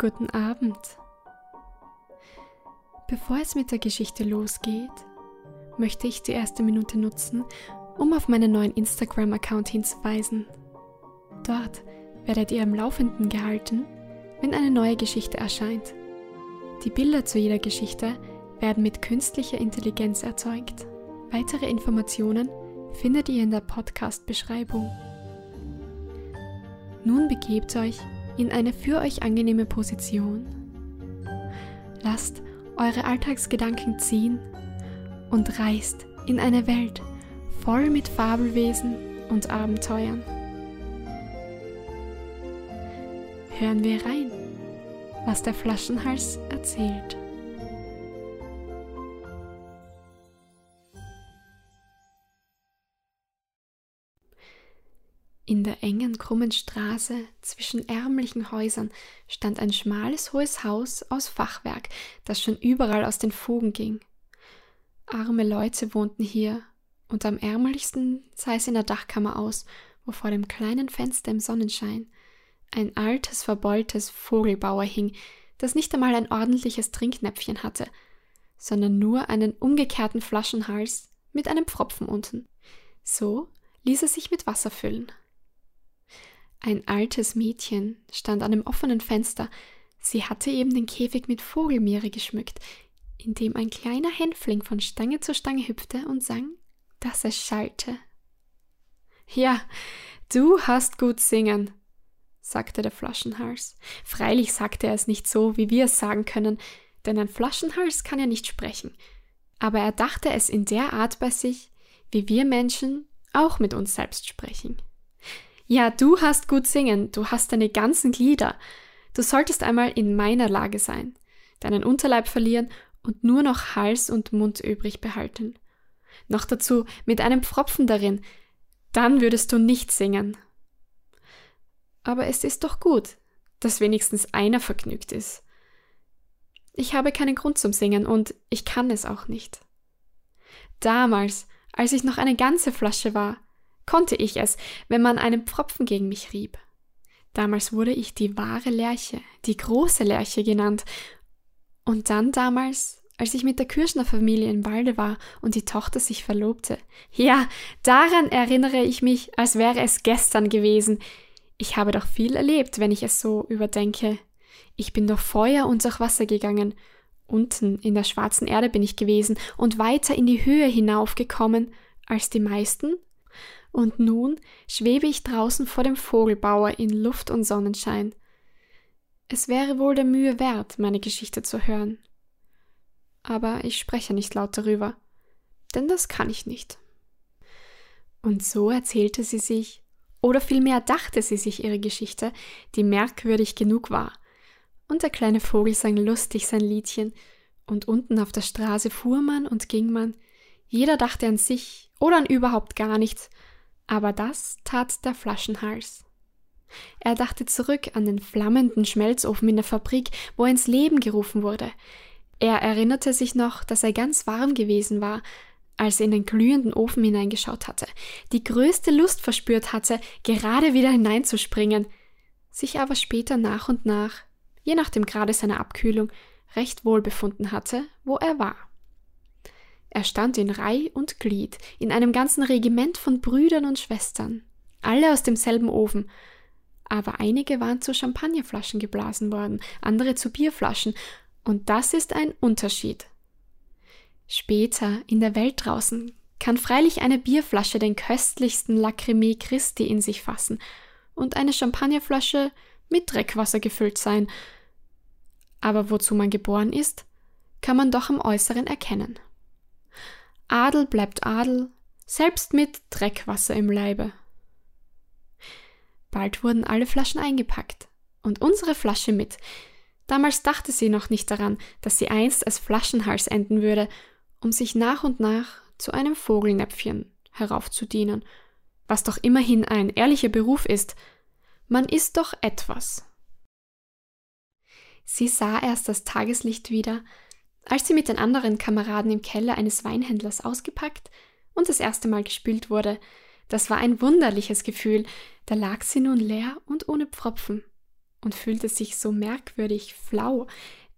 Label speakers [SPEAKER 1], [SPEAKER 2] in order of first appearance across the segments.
[SPEAKER 1] Guten Abend. Bevor es mit der Geschichte losgeht, möchte ich die erste Minute nutzen, um auf meinen neuen Instagram-Account hinzuweisen. Dort werdet ihr am Laufenden gehalten, wenn eine neue Geschichte erscheint. Die Bilder zu jeder Geschichte werden mit künstlicher Intelligenz erzeugt. Weitere Informationen findet ihr in der Podcast-Beschreibung. Nun begebt euch in eine für euch angenehme Position. Lasst eure Alltagsgedanken ziehen und reist in eine Welt voll mit Fabelwesen und Abenteuern. Hören wir rein, was der Flaschenhals erzählt. In der engen, krummen Straße zwischen ärmlichen Häusern stand ein schmales, hohes Haus aus Fachwerk, das schon überall aus den Fugen ging. Arme Leute wohnten hier, und am ärmlichsten sah es in der Dachkammer aus, wo vor dem kleinen Fenster im Sonnenschein ein altes, verbeultes Vogelbauer hing, das nicht einmal ein ordentliches Trinknäpfchen hatte, sondern nur einen umgekehrten Flaschenhals mit einem Pfropfen unten. So ließ er sich mit Wasser füllen. Ein altes Mädchen stand an dem offenen Fenster. Sie hatte eben den Käfig mit Vogelmiere geschmückt, in dem ein kleiner Hänfling von Stange zu Stange hüpfte und sang, dass es schallte. Ja, du hast gut singen, sagte der Flaschenhals. Freilich sagte er es nicht so, wie wir es sagen können, denn ein Flaschenhals kann ja nicht sprechen. Aber er dachte es in der Art bei sich, wie wir Menschen auch mit uns selbst sprechen. Ja, du hast gut singen, du hast deine ganzen Glieder. Du solltest einmal in meiner Lage sein, deinen Unterleib verlieren und nur noch Hals und Mund übrig behalten. Noch dazu mit einem Pfropfen darin, dann würdest du nicht singen. Aber es ist doch gut, dass wenigstens einer vergnügt ist. Ich habe keinen Grund zum Singen und ich kann es auch nicht. Damals, als ich noch eine ganze Flasche war, konnte ich es, wenn man einen Pfropfen gegen mich rieb. Damals wurde ich die wahre Lerche, die große Lerche genannt. Und dann damals, als ich mit der Kirschner Familie im Walde war und die Tochter sich verlobte. Ja, daran erinnere ich mich, als wäre es gestern gewesen. Ich habe doch viel erlebt, wenn ich es so überdenke. Ich bin durch Feuer und durch Wasser gegangen. Unten in der schwarzen Erde bin ich gewesen und weiter in die Höhe hinaufgekommen als die meisten und nun schwebe ich draußen vor dem Vogelbauer in Luft und Sonnenschein. Es wäre wohl der Mühe wert, meine Geschichte zu hören. Aber ich spreche nicht laut darüber, denn das kann ich nicht. Und so erzählte sie sich, oder vielmehr dachte sie sich ihre Geschichte, die merkwürdig genug war. Und der kleine Vogel sang lustig sein Liedchen, und unten auf der Straße fuhr man und ging man, jeder dachte an sich oder an überhaupt gar nichts, aber das tat der Flaschenhals. Er dachte zurück an den flammenden Schmelzofen in der Fabrik, wo er ins Leben gerufen wurde. Er erinnerte sich noch, dass er ganz warm gewesen war, als er in den glühenden Ofen hineingeschaut hatte, die größte Lust verspürt hatte, gerade wieder hineinzuspringen, sich aber später nach und nach, je nach dem Grade seiner Abkühlung, recht wohl befunden hatte, wo er war. Er stand in Reih und Glied, in einem ganzen Regiment von Brüdern und Schwestern, alle aus demselben Ofen, aber einige waren zu Champagnerflaschen geblasen worden, andere zu Bierflaschen, und das ist ein Unterschied. Später, in der Welt draußen, kann freilich eine Bierflasche den köstlichsten Lacrimé Christi in sich fassen und eine Champagnerflasche mit Dreckwasser gefüllt sein. Aber wozu man geboren ist, kann man doch am Äußeren erkennen. Adel bleibt Adel, selbst mit Dreckwasser im Leibe. Bald wurden alle Flaschen eingepackt und unsere Flasche mit. Damals dachte sie noch nicht daran, dass sie einst als Flaschenhals enden würde, um sich nach und nach zu einem Vogelnäpfchen heraufzudienen, was doch immerhin ein ehrlicher Beruf ist. Man ist doch etwas. Sie sah erst das Tageslicht wieder, als sie mit den anderen Kameraden im Keller eines Weinhändlers ausgepackt und das erste Mal gespült wurde, das war ein wunderliches Gefühl, da lag sie nun leer und ohne Pfropfen. und fühlte sich so merkwürdig flau.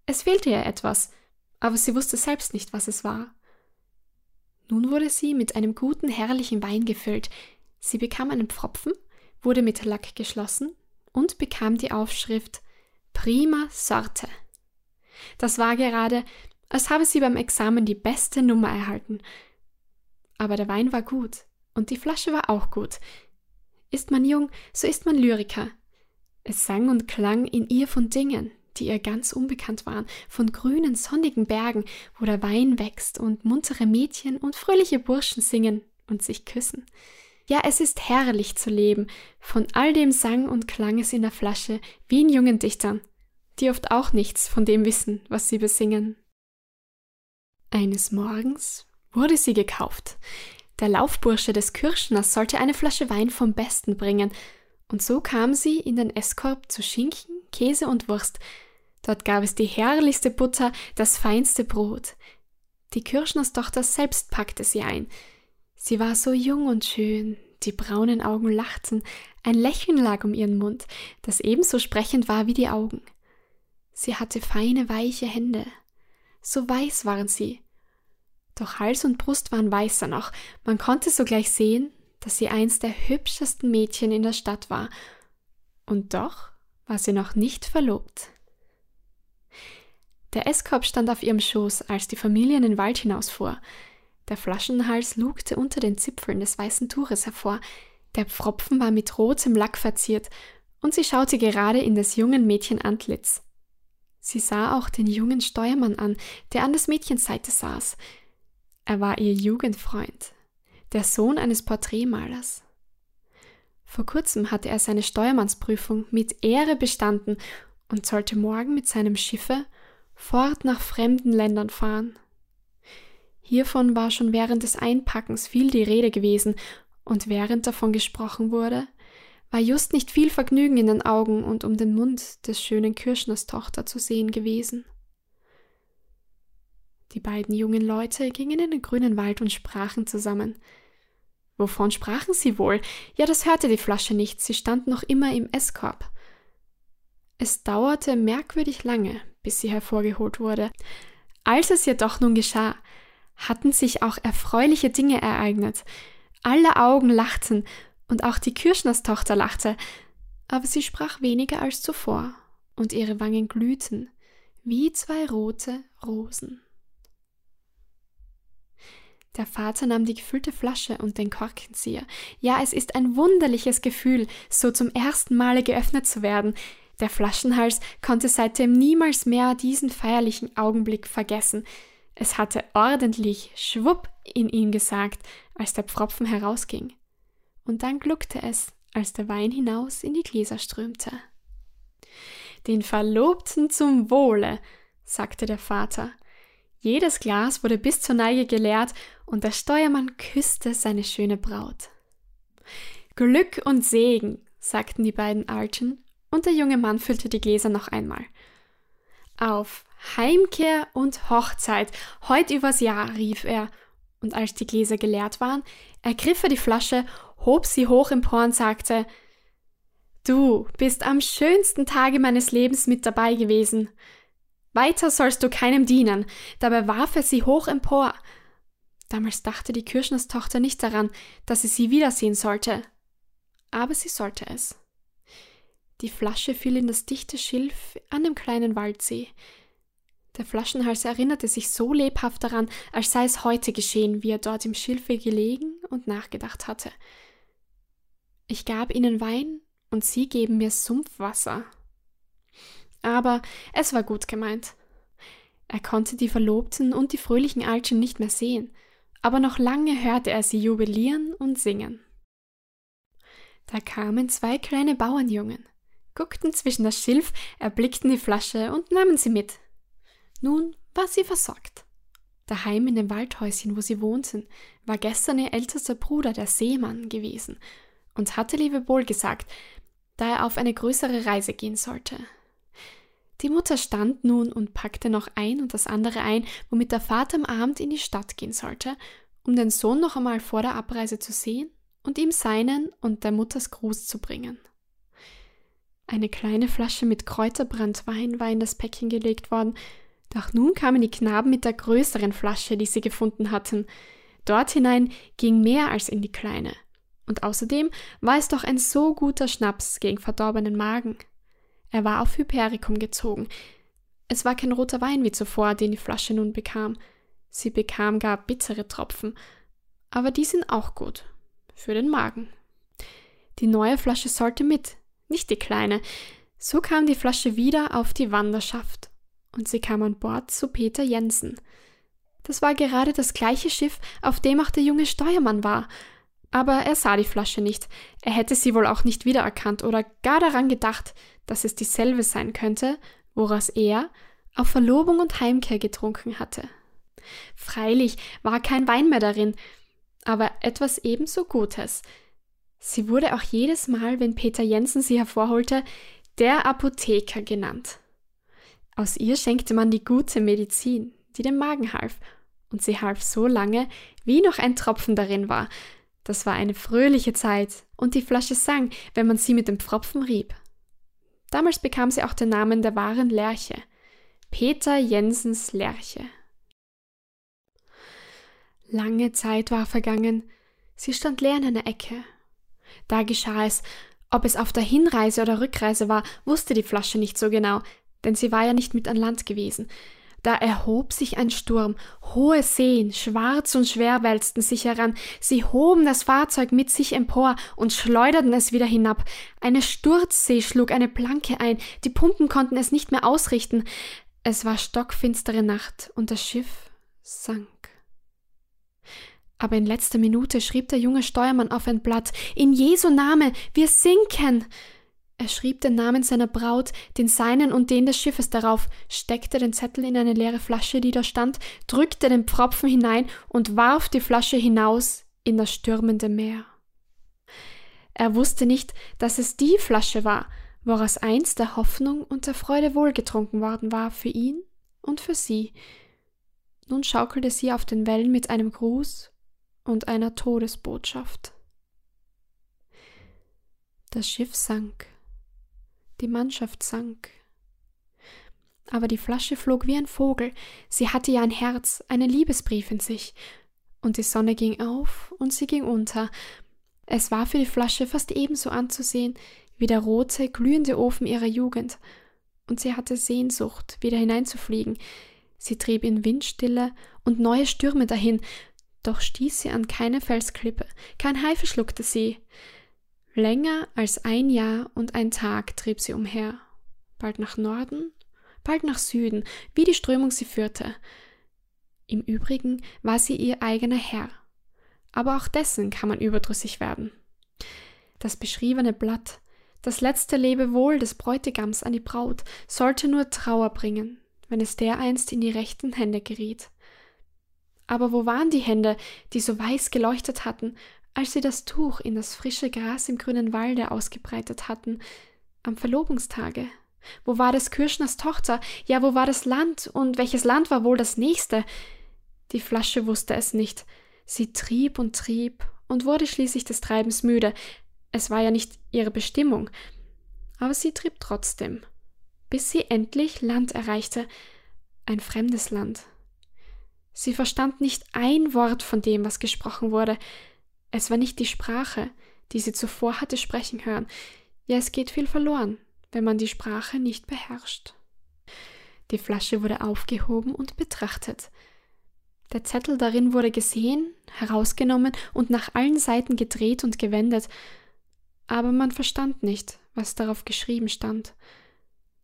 [SPEAKER 1] Es fehlte ihr etwas, aber sie wusste selbst nicht, was es war. Nun wurde sie mit einem guten, herrlichen Wein gefüllt. Sie bekam einen Pfropfen, wurde mit Lack geschlossen und bekam die Aufschrift Prima Sorte. Das war gerade, als habe sie beim Examen die beste Nummer erhalten. Aber der Wein war gut und die Flasche war auch gut. Ist man jung, so ist man Lyriker. Es sang und klang in ihr von Dingen, die ihr ganz unbekannt waren, von grünen, sonnigen Bergen, wo der Wein wächst und muntere Mädchen und fröhliche Burschen singen und sich küssen. Ja, es ist herrlich zu leben, von all dem sang und klang es in der Flasche, wie in jungen Dichtern, die oft auch nichts von dem wissen, was sie besingen. Eines Morgens wurde sie gekauft. Der Laufbursche des Kirschners sollte eine Flasche Wein vom Besten bringen, und so kam sie in den Esskorb zu Schinken, Käse und Wurst, Dort gab es die herrlichste Butter, das feinste Brot. Die Kirschnerstochter selbst packte sie ein. Sie war so jung und schön, die braunen Augen lachten, ein Lächeln lag um ihren Mund, das ebenso sprechend war wie die Augen. Sie hatte feine, weiche Hände. So weiß waren sie. Doch Hals und Brust waren weißer noch, man konnte sogleich sehen, dass sie eins der hübschesten Mädchen in der Stadt war. Und doch war sie noch nicht verlobt. Der Esskorb stand auf ihrem Schoß, als die Familie in den Wald hinausfuhr. Der Flaschenhals lugte unter den Zipfeln des weißen Tuches hervor, der Pfropfen war mit rotem Lack verziert, und sie schaute gerade in des jungen Mädchen Antlitz. Sie sah auch den jungen Steuermann an, der an des Mädchens Seite saß. Er war ihr Jugendfreund, der Sohn eines Porträtmalers. Vor kurzem hatte er seine Steuermannsprüfung mit Ehre bestanden und sollte morgen mit seinem Schiffe fort nach fremden Ländern fahren. Hiervon war schon während des Einpackens viel die Rede gewesen, und während davon gesprochen wurde, war just nicht viel Vergnügen in den Augen und um den Mund des schönen Kirschners Tochter zu sehen gewesen. Die beiden jungen Leute gingen in den grünen Wald und sprachen zusammen. Wovon sprachen sie wohl? Ja, das hörte die Flasche nicht, sie stand noch immer im Esskorb. Es dauerte merkwürdig lange, bis sie hervorgeholt wurde. Als es jedoch nun geschah, hatten sich auch erfreuliche Dinge ereignet. Alle Augen lachten, und auch die Kirschnerstochter lachte, aber sie sprach weniger als zuvor, und ihre Wangen glühten wie zwei rote Rosen. Der Vater nahm die gefüllte Flasche und den Korkenzieher. Ja, es ist ein wunderliches Gefühl, so zum ersten Male geöffnet zu werden. Der Flaschenhals konnte seitdem niemals mehr diesen feierlichen Augenblick vergessen. Es hatte ordentlich Schwupp in ihn gesagt, als der Pfropfen herausging. Und dann gluckte es, als der Wein hinaus in die Gläser strömte. Den Verlobten zum Wohle, sagte der Vater. Jedes Glas wurde bis zur Neige geleert und der Steuermann küsste seine schöne Braut. Glück und Segen, sagten die beiden Alten und der junge Mann füllte die Gläser noch einmal. Auf Heimkehr und Hochzeit, heut übers Jahr, rief er, und als die Gläser geleert waren, ergriff er die Flasche, hob sie hoch empor und sagte Du bist am schönsten Tage meines Lebens mit dabei gewesen. Weiter sollst du keinem dienen. Dabei warf er sie hoch empor. Damals dachte die Kirschnerstochter nicht daran, dass sie sie wiedersehen sollte. Aber sie sollte es. Die Flasche fiel in das dichte Schilf an dem kleinen Waldsee. Der Flaschenhals erinnerte sich so lebhaft daran, als sei es heute geschehen, wie er dort im Schilfe gelegen und nachgedacht hatte. Ich gab ihnen Wein und sie geben mir Sumpfwasser. Aber es war gut gemeint. Er konnte die Verlobten und die fröhlichen Altchen nicht mehr sehen, aber noch lange hörte er sie jubilieren und singen. Da kamen zwei kleine Bauernjungen guckten zwischen das Schilf, erblickten die Flasche und nahmen sie mit. Nun war sie versorgt. Daheim in dem Waldhäuschen, wo sie wohnten, war gestern ihr ältester Bruder, der Seemann, gewesen und hatte Lebewohl gesagt, da er auf eine größere Reise gehen sollte. Die Mutter stand nun und packte noch ein und das andere ein, womit der Vater am Abend in die Stadt gehen sollte, um den Sohn noch einmal vor der Abreise zu sehen und ihm seinen und der Mutters Gruß zu bringen. Eine kleine Flasche mit Kräuterbranntwein war in das Päckchen gelegt worden, doch nun kamen die Knaben mit der größeren Flasche, die sie gefunden hatten. Dort hinein ging mehr als in die kleine. Und außerdem war es doch ein so guter Schnaps gegen verdorbenen Magen. Er war auf Hypericum gezogen. Es war kein roter Wein wie zuvor, den die Flasche nun bekam. Sie bekam gar bittere Tropfen. Aber die sind auch gut. Für den Magen. Die neue Flasche sollte mit, nicht die kleine. So kam die Flasche wieder auf die Wanderschaft. Und sie kam an Bord zu Peter Jensen. Das war gerade das gleiche Schiff, auf dem auch der junge Steuermann war. Aber er sah die Flasche nicht. Er hätte sie wohl auch nicht wiedererkannt oder gar daran gedacht, dass es dieselbe sein könnte, woraus er auf Verlobung und Heimkehr getrunken hatte. Freilich war kein Wein mehr darin, aber etwas ebenso Gutes. Sie wurde auch jedes Mal, wenn Peter Jensen sie hervorholte, der Apotheker genannt. Aus ihr schenkte man die gute Medizin, die dem Magen half, und sie half so lange, wie noch ein Tropfen darin war. Das war eine fröhliche Zeit, und die Flasche sang, wenn man sie mit dem Pfropfen rieb. Damals bekam sie auch den Namen der wahren Lerche. Peter Jensens Lerche. Lange Zeit war vergangen. Sie stand leer in einer Ecke. Da geschah es. Ob es auf der Hinreise oder Rückreise war, wusste die Flasche nicht so genau, denn sie war ja nicht mit an Land gewesen. Da erhob sich ein Sturm, hohe Seen, schwarz und schwer wälzten sich heran, sie hoben das Fahrzeug mit sich empor und schleuderten es wieder hinab. Eine Sturzsee schlug eine Planke ein, die Pumpen konnten es nicht mehr ausrichten. Es war stockfinstere Nacht und das Schiff sank. Aber in letzter Minute schrieb der junge Steuermann auf ein Blatt In Jesu Name, wir sinken. Er schrieb den Namen seiner Braut, den seinen und den des Schiffes darauf, steckte den Zettel in eine leere Flasche, die da stand, drückte den Pfropfen hinein und warf die Flasche hinaus in das stürmende Meer. Er wusste nicht, dass es die Flasche war, woraus einst der Hoffnung und der Freude wohlgetrunken worden war für ihn und für sie. Nun schaukelte sie auf den Wellen mit einem Gruß und einer Todesbotschaft. Das Schiff sank, die Mannschaft sank. Aber die Flasche flog wie ein Vogel, sie hatte ja ein Herz, einen Liebesbrief in sich, und die Sonne ging auf und sie ging unter. Es war für die Flasche fast ebenso anzusehen wie der rote, glühende Ofen ihrer Jugend, und sie hatte Sehnsucht, wieder hineinzufliegen. Sie trieb in Windstille und neue Stürme dahin, doch stieß sie an keine Felsklippe, kein Hai verschluckte sie. Länger als ein Jahr und ein Tag trieb sie umher, bald nach Norden, bald nach Süden, wie die Strömung sie führte. Im Übrigen war sie ihr eigener Herr, aber auch dessen kann man überdrüssig werden. Das beschriebene Blatt, das letzte Lebewohl des Bräutigams an die Braut, sollte nur Trauer bringen, wenn es dereinst in die rechten Hände geriet. Aber wo waren die Hände, die so weiß geleuchtet hatten, als sie das Tuch in das frische Gras im grünen Walde ausgebreitet hatten, am Verlobungstage? Wo war des Kirschners Tochter? Ja, wo war das Land? Und welches Land war wohl das nächste? Die Flasche wusste es nicht. Sie trieb und trieb und wurde schließlich des Treibens müde. Es war ja nicht ihre Bestimmung. Aber sie trieb trotzdem, bis sie endlich Land erreichte, ein fremdes Land, Sie verstand nicht ein Wort von dem, was gesprochen wurde. Es war nicht die Sprache, die sie zuvor hatte sprechen hören. Ja, es geht viel verloren, wenn man die Sprache nicht beherrscht. Die Flasche wurde aufgehoben und betrachtet. Der Zettel darin wurde gesehen, herausgenommen und nach allen Seiten gedreht und gewendet, aber man verstand nicht, was darauf geschrieben stand.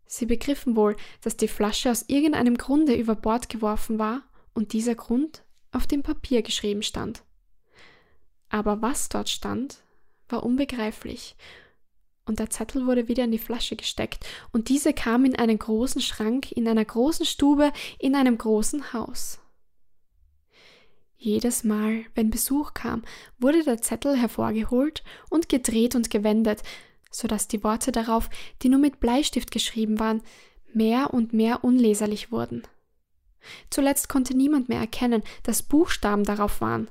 [SPEAKER 1] Sie begriffen wohl, dass die Flasche aus irgendeinem Grunde über Bord geworfen war und dieser Grund auf dem Papier geschrieben stand. Aber was dort stand, war unbegreiflich, und der Zettel wurde wieder in die Flasche gesteckt, und diese kam in einen großen Schrank, in einer großen Stube, in einem großen Haus. Jedes Mal, wenn Besuch kam, wurde der Zettel hervorgeholt und gedreht und gewendet, so dass die Worte darauf, die nur mit Bleistift geschrieben waren, mehr und mehr unleserlich wurden. Zuletzt konnte niemand mehr erkennen, dass Buchstaben darauf waren.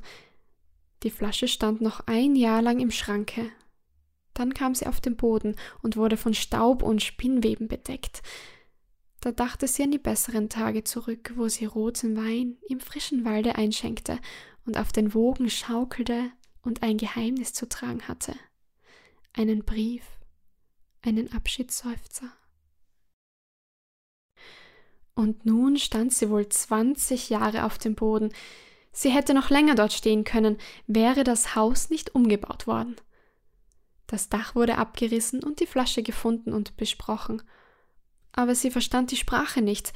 [SPEAKER 1] Die Flasche stand noch ein Jahr lang im Schranke. Dann kam sie auf den Boden und wurde von Staub und Spinnweben bedeckt. Da dachte sie an die besseren Tage zurück, wo sie roten Wein im frischen Walde einschenkte und auf den Wogen schaukelte und ein Geheimnis zu tragen hatte. Einen Brief, einen Abschiedsseufzer. Und nun stand sie wohl zwanzig Jahre auf dem Boden. Sie hätte noch länger dort stehen können, wäre das Haus nicht umgebaut worden. Das Dach wurde abgerissen und die Flasche gefunden und besprochen. Aber sie verstand die Sprache nicht.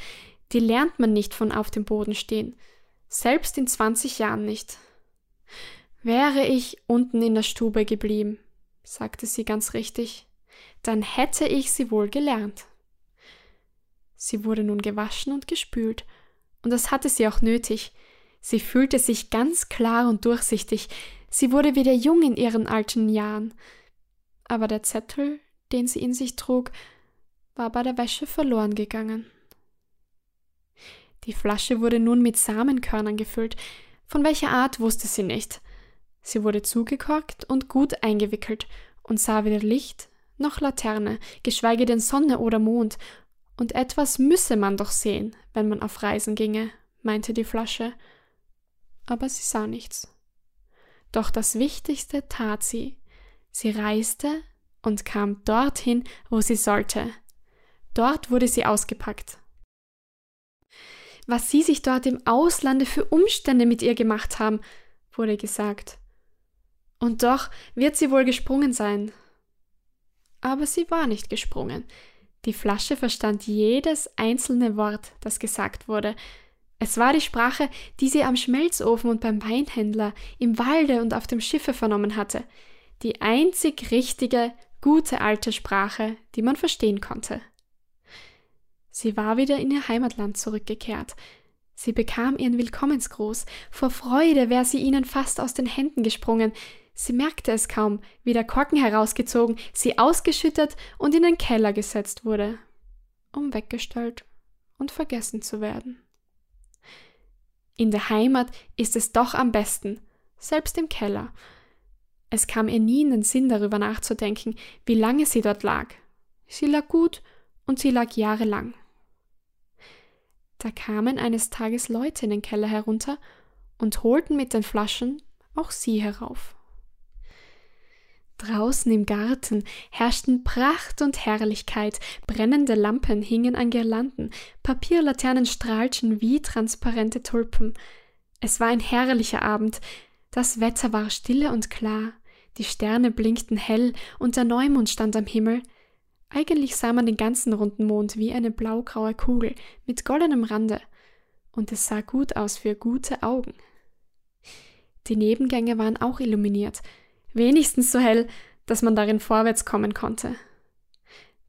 [SPEAKER 1] Die lernt man nicht von auf dem Boden stehen. Selbst in zwanzig Jahren nicht. Wäre ich unten in der Stube geblieben, sagte sie ganz richtig, dann hätte ich sie wohl gelernt. Sie wurde nun gewaschen und gespült, und das hatte sie auch nötig. Sie fühlte sich ganz klar und durchsichtig, sie wurde wieder jung in ihren alten Jahren aber der Zettel, den sie in sich trug, war bei der Wäsche verloren gegangen. Die Flasche wurde nun mit Samenkörnern gefüllt, von welcher Art wusste sie nicht. Sie wurde zugekorkt und gut eingewickelt und sah weder Licht noch Laterne, geschweige denn Sonne oder Mond, und etwas müsse man doch sehen, wenn man auf Reisen ginge, meinte die Flasche. Aber sie sah nichts. Doch das Wichtigste tat sie, Sie reiste und kam dorthin, wo sie sollte. Dort wurde sie ausgepackt. Was sie sich dort im Auslande für Umstände mit ihr gemacht haben, wurde gesagt. Und doch wird sie wohl gesprungen sein. Aber sie war nicht gesprungen. Die Flasche verstand jedes einzelne Wort, das gesagt wurde. Es war die Sprache, die sie am Schmelzofen und beim Weinhändler, im Walde und auf dem Schiffe vernommen hatte die einzig richtige, gute alte Sprache, die man verstehen konnte. Sie war wieder in ihr Heimatland zurückgekehrt. Sie bekam ihren Willkommensgruß. Vor Freude wäre sie ihnen fast aus den Händen gesprungen. Sie merkte es kaum, wie der Korken herausgezogen, sie ausgeschüttet und in den Keller gesetzt wurde, um weggestellt und vergessen zu werden. In der Heimat ist es doch am besten, selbst im Keller, es kam ihr nie in den Sinn, darüber nachzudenken, wie lange sie dort lag. Sie lag gut und sie lag jahrelang. Da kamen eines Tages Leute in den Keller herunter und holten mit den Flaschen auch sie herauf. Draußen im Garten herrschten Pracht und Herrlichkeit, brennende Lampen hingen an Girlanden, Papierlaternen strahlten wie transparente Tulpen. Es war ein herrlicher Abend, das Wetter war stille und klar, die Sterne blinkten hell. Und der Neumond stand am Himmel. Eigentlich sah man den ganzen runden Mond wie eine blaugraue Kugel mit goldenem Rande, und es sah gut aus für gute Augen. Die Nebengänge waren auch illuminiert, wenigstens so hell, dass man darin vorwärts kommen konnte.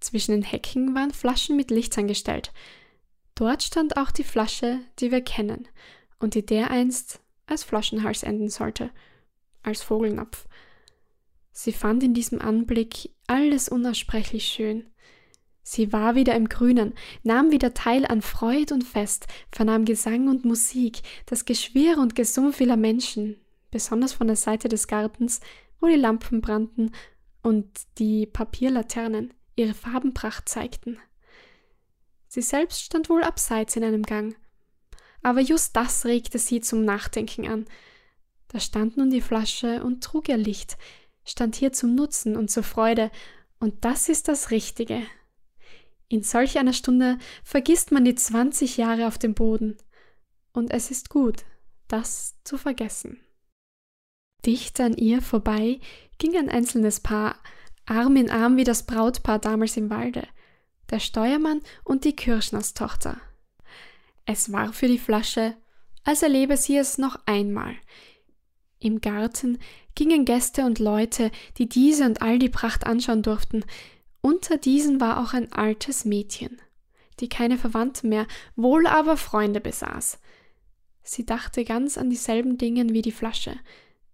[SPEAKER 1] Zwischen den Hecken waren Flaschen mit Lichtern gestellt. Dort stand auch die Flasche, die wir kennen und die dereinst als Flaschenhals enden sollte, als Vogelnapf. Sie fand in diesem Anblick alles unaussprechlich schön. Sie war wieder im Grünen, nahm wieder teil an Freud und Fest, vernahm Gesang und Musik, das Geschwirr und Gesumm vieler Menschen, besonders von der Seite des Gartens, wo die Lampen brannten und die Papierlaternen ihre Farbenpracht zeigten. Sie selbst stand wohl abseits in einem Gang, aber just das regte sie zum Nachdenken an. Da stand nun die Flasche und trug ihr Licht, stand hier zum Nutzen und zur Freude, und das ist das Richtige. In solch einer Stunde vergisst man die zwanzig Jahre auf dem Boden, und es ist gut, das zu vergessen. Dicht an ihr vorbei ging ein einzelnes Paar, Arm in Arm wie das Brautpaar damals im Walde, der Steuermann und die Kirschnerstochter. Es war für die Flasche, als erlebe sie es noch einmal. Im Garten gingen Gäste und Leute, die diese und all die Pracht anschauen durften. Unter diesen war auch ein altes Mädchen, die keine Verwandten mehr, wohl aber Freunde besaß. Sie dachte ganz an dieselben Dinge wie die Flasche,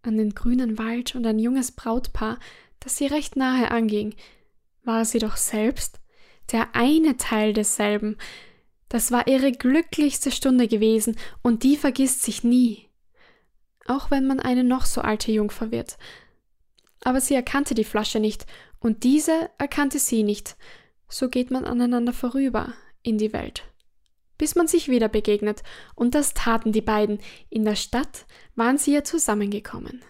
[SPEAKER 1] an den grünen Wald und ein junges Brautpaar, das sie recht nahe anging. War sie doch selbst der eine Teil desselben. Das war ihre glücklichste Stunde gewesen, und die vergisst sich nie auch wenn man eine noch so alte Jungfer wird. Aber sie erkannte die Flasche nicht Und diese erkannte sie nicht. So geht man aneinander vorüber in die Welt. Bis man sich wieder begegnet, und das taten die beiden. In der Stadt waren sie ja zusammengekommen.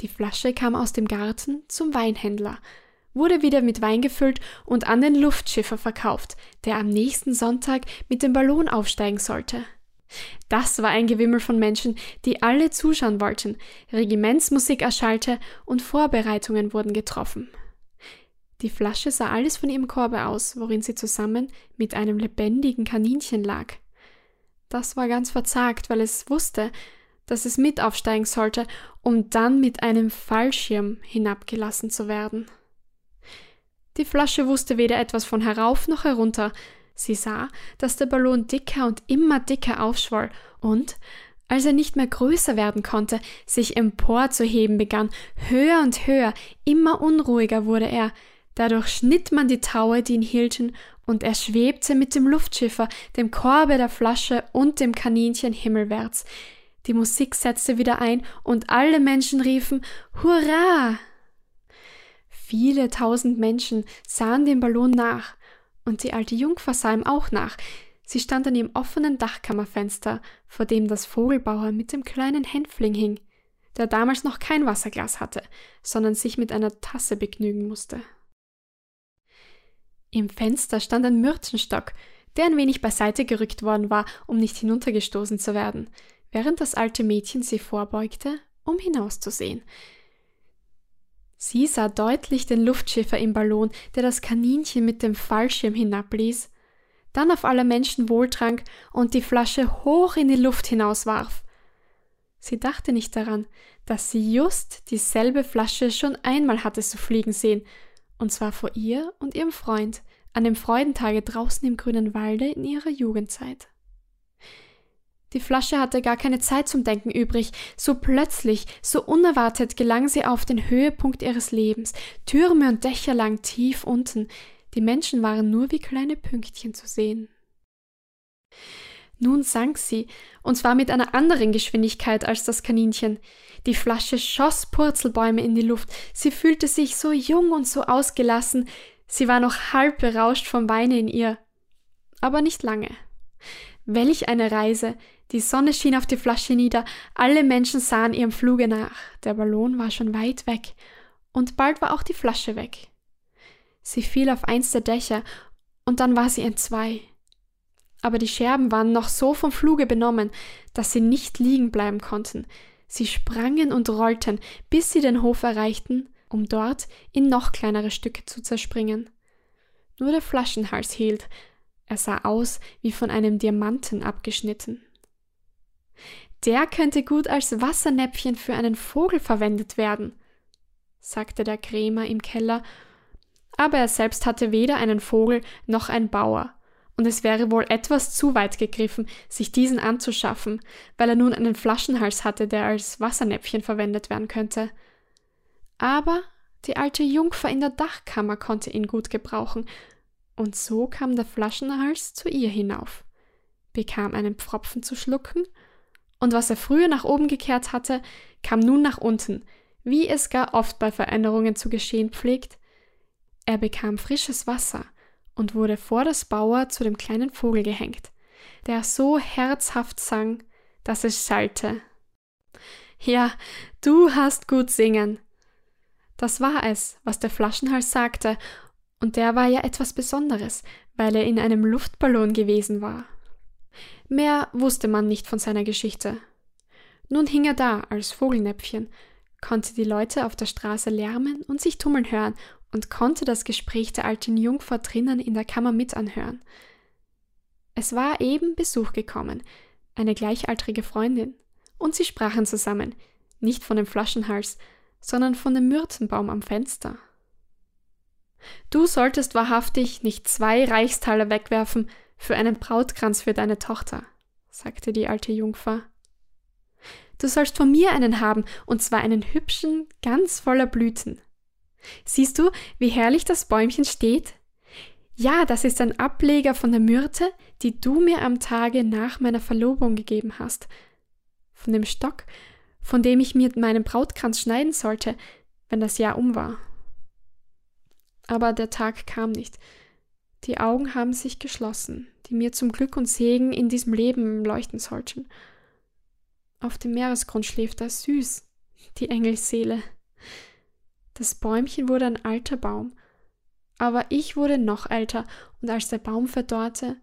[SPEAKER 1] Die Flasche kam aus dem Garten zum Weinhändler, wurde wieder mit Wein gefüllt und an den Luftschiffer verkauft, der am nächsten Sonntag mit dem Ballon aufsteigen sollte. Das war ein Gewimmel von Menschen, die alle zuschauen wollten. Regimentsmusik erschallte und Vorbereitungen wurden getroffen. Die Flasche sah alles von ihrem Korbe aus, worin sie zusammen mit einem lebendigen Kaninchen lag. Das war ganz verzagt, weil es wusste, dass es mit aufsteigen sollte, um dann mit einem Fallschirm hinabgelassen zu werden. Die Flasche wusste weder etwas von herauf noch herunter. Sie sah, dass der Ballon dicker und immer dicker aufschwoll und, als er nicht mehr größer werden konnte, sich emporzuheben begann, höher und höher, immer unruhiger wurde er. Dadurch schnitt man die Taue, die ihn hielten, und er schwebte mit dem Luftschiffer, dem Korbe der Flasche und dem Kaninchen himmelwärts. Die Musik setzte wieder ein und alle Menschen riefen Hurra! Viele tausend Menschen sahen dem Ballon nach, und die alte Jungfer sah ihm auch nach. Sie stand an ihrem offenen Dachkammerfenster, vor dem das Vogelbauer mit dem kleinen Hänfling hing, der damals noch kein Wasserglas hatte, sondern sich mit einer Tasse begnügen musste. Im Fenster stand ein Myrtenstock, der ein wenig beiseite gerückt worden war, um nicht hinuntergestoßen zu werden, während das alte Mädchen sie vorbeugte, um hinauszusehen. Sie sah deutlich den Luftschiffer im Ballon, der das Kaninchen mit dem Fallschirm hinabließ, dann auf aller Menschen wohltrank und die Flasche hoch in die Luft hinauswarf. Sie dachte nicht daran, dass sie just dieselbe Flasche schon einmal hatte zu fliegen sehen, und zwar vor ihr und ihrem Freund an dem Freudentage draußen im grünen Walde in ihrer Jugendzeit. Die Flasche hatte gar keine Zeit zum Denken übrig. So plötzlich, so unerwartet gelang sie auf den Höhepunkt ihres Lebens. Türme und Dächer lagen tief unten. Die Menschen waren nur wie kleine Pünktchen zu sehen. Nun sank sie, und zwar mit einer anderen Geschwindigkeit als das Kaninchen. Die Flasche schoss Purzelbäume in die Luft. Sie fühlte sich so jung und so ausgelassen. Sie war noch halb berauscht vom Weine in ihr. Aber nicht lange. Welch eine Reise! Die Sonne schien auf die Flasche nieder, alle Menschen sahen ihrem Fluge nach. Der Ballon war schon weit weg, und bald war auch die Flasche weg. Sie fiel auf eins der Dächer, und dann war sie entzwei. Aber die Scherben waren noch so vom Fluge benommen, dass sie nicht liegen bleiben konnten. Sie sprangen und rollten, bis sie den Hof erreichten, um dort in noch kleinere Stücke zu zerspringen. Nur der Flaschenhals hielt, er sah aus wie von einem Diamanten abgeschnitten. Der könnte gut als Wassernäpfchen für einen Vogel verwendet werden, sagte der Krämer im Keller, aber er selbst hatte weder einen Vogel noch ein Bauer, und es wäre wohl etwas zu weit gegriffen, sich diesen anzuschaffen, weil er nun einen Flaschenhals hatte, der als Wassernäpfchen verwendet werden könnte. Aber die alte Jungfer in der Dachkammer konnte ihn gut gebrauchen, und so kam der Flaschenhals zu ihr hinauf, bekam einen Pfropfen zu schlucken, und was er früher nach oben gekehrt hatte, kam nun nach unten, wie es gar oft bei Veränderungen zu geschehen pflegt. Er bekam frisches Wasser und wurde vor das Bauer zu dem kleinen Vogel gehängt, der so herzhaft sang, dass es schallte. Ja, du hast gut singen. Das war es, was der Flaschenhals sagte, und der war ja etwas Besonderes, weil er in einem Luftballon gewesen war. Mehr wusste man nicht von seiner Geschichte. Nun hing er da als Vogelnäpfchen, konnte die Leute auf der Straße lärmen und sich tummeln hören und konnte das Gespräch der alten Jungfer drinnen in der Kammer mit anhören. Es war eben Besuch gekommen, eine gleichaltrige Freundin, und sie sprachen zusammen, nicht von dem Flaschenhals, sondern von dem Myrtenbaum am Fenster. Du solltest wahrhaftig nicht zwei Reichstaler wegwerfen für einen Brautkranz für deine Tochter, sagte die alte Jungfer. Du sollst von mir einen haben, und zwar einen hübschen, ganz voller Blüten. Siehst du, wie herrlich das Bäumchen steht? Ja, das ist ein Ableger von der Myrte, die du mir am Tage nach meiner Verlobung gegeben hast. Von dem Stock, von dem ich mir meinen Brautkranz schneiden sollte, wenn das Jahr um war. Aber der Tag kam nicht. Die Augen haben sich geschlossen, die mir zum Glück und Segen in diesem Leben leuchten sollten. Auf dem Meeresgrund schläft er süß, die Engelsseele. Das Bäumchen wurde ein alter Baum, aber ich wurde noch älter, und als der Baum verdorrte,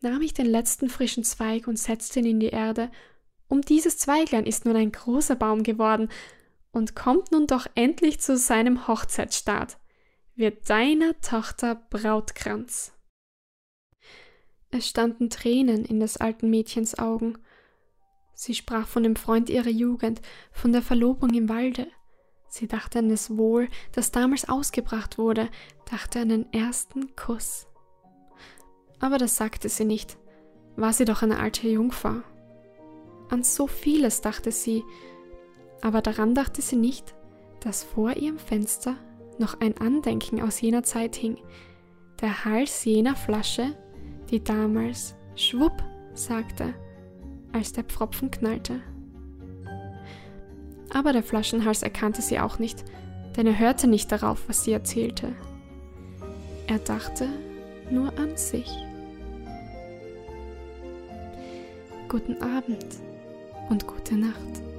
[SPEAKER 1] nahm ich den letzten frischen Zweig und setzte ihn in die Erde. Um dieses Zweiglein ist nun ein großer Baum geworden und kommt nun doch endlich zu seinem Hochzeitsstaat, wird deiner Tochter Brautkranz. Es standen Tränen in des alten Mädchens Augen. Sie sprach von dem Freund ihrer Jugend, von der Verlobung im Walde. Sie dachte an das Wohl, das damals ausgebracht wurde, dachte an den ersten Kuss. Aber das sagte sie nicht. War sie doch eine alte Jungfer. An so vieles dachte sie, aber daran dachte sie nicht, dass vor ihrem Fenster noch ein Andenken aus jener Zeit hing, der Hals jener Flasche, die damals Schwupp sagte, als der Pfropfen knallte. Aber der Flaschenhals erkannte sie auch nicht, denn er hörte nicht darauf, was sie erzählte. Er dachte nur an sich. Guten Abend und gute Nacht.